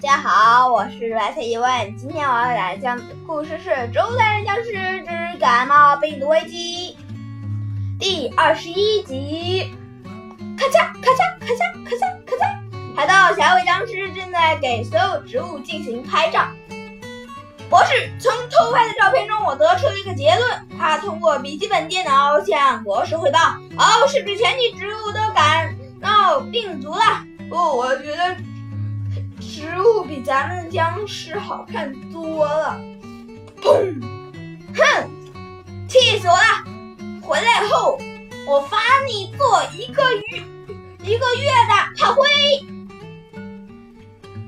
大家好，我是白菜一问。今天我要来讲的故事是《植物大战僵尸之感冒病毒危机》第二十一集。咔嚓咔嚓咔嚓咔嚓咔嚓，海盗小尾僵尸正在给所有植物进行拍照。博士从偷拍的照片中，我得出了一个结论。他通过笔记本电脑向博士汇报：“哦，是不是全体植物都感冒病毒了？”不，我觉得。植物比咱们僵尸好看多了。砰！哼！气死我了！回来后，我罚你做一个月一个月的炮灰。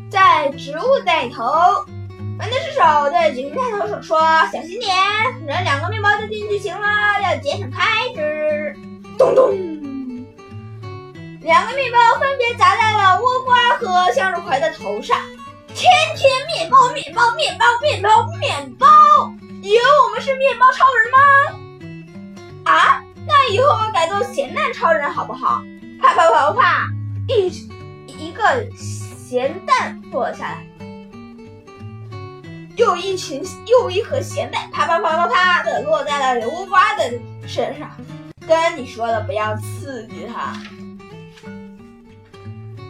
在植物带头，玩的是手对警探头手说：“小心点，扔两个面包就进去行了，要节省开支。”咚咚。两个面包分别头上。天天面包，面包，面包，面包，面包。以为我们是面包超人吗？啊，那以后我改做咸蛋超人好不好？啪啪啪啪，一一个咸蛋落下来，又一群又一盒咸蛋，啪啪啪啪啪的落在了刘瓜的身上。跟你说了，不要刺激他。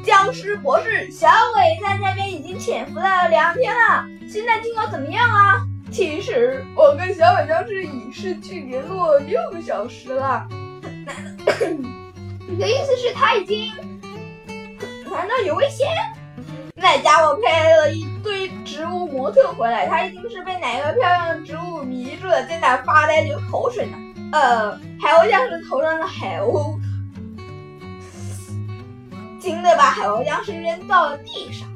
僵尸博士小伟在那边已经潜伏了两天了，现在情况怎么样啊？其实我跟小伟僵尸已失去联络六个小时了。你的意思是他已经？难道有危险？那家伙拍了一堆植物模特回来，他一定是被哪个漂亮的植物迷住了，在那发呆流口水呢。呃，海鸥僵尸头上的海鸥。惊的把海鸥僵尸扔到了地上，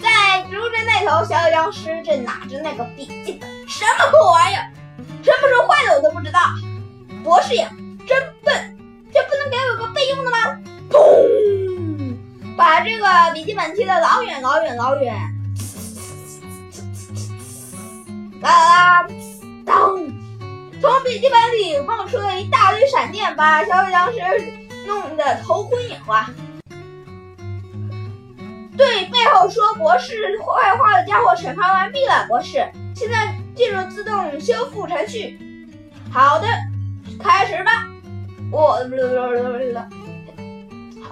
在植物镇那头，小小僵尸正拿着那个笔记本，什么破玩意儿，什么时候坏的我都不知道。博士呀，真笨，就不能给我个备用的吗？砰！把这个笔记本踢得老远老远老远。啦啦啦！当，从笔记本里冒出了一大堆闪电，把小僵尸弄得头昏眼花。我说博士坏话的家伙审判完毕了，博士，现在进入自动修复程序。好的，开始吧。我，好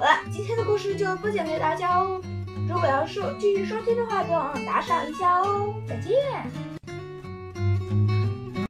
了，今天的故事就播讲给大家哦。如果要收继续收听的话，别忘了打赏一下哦。再见。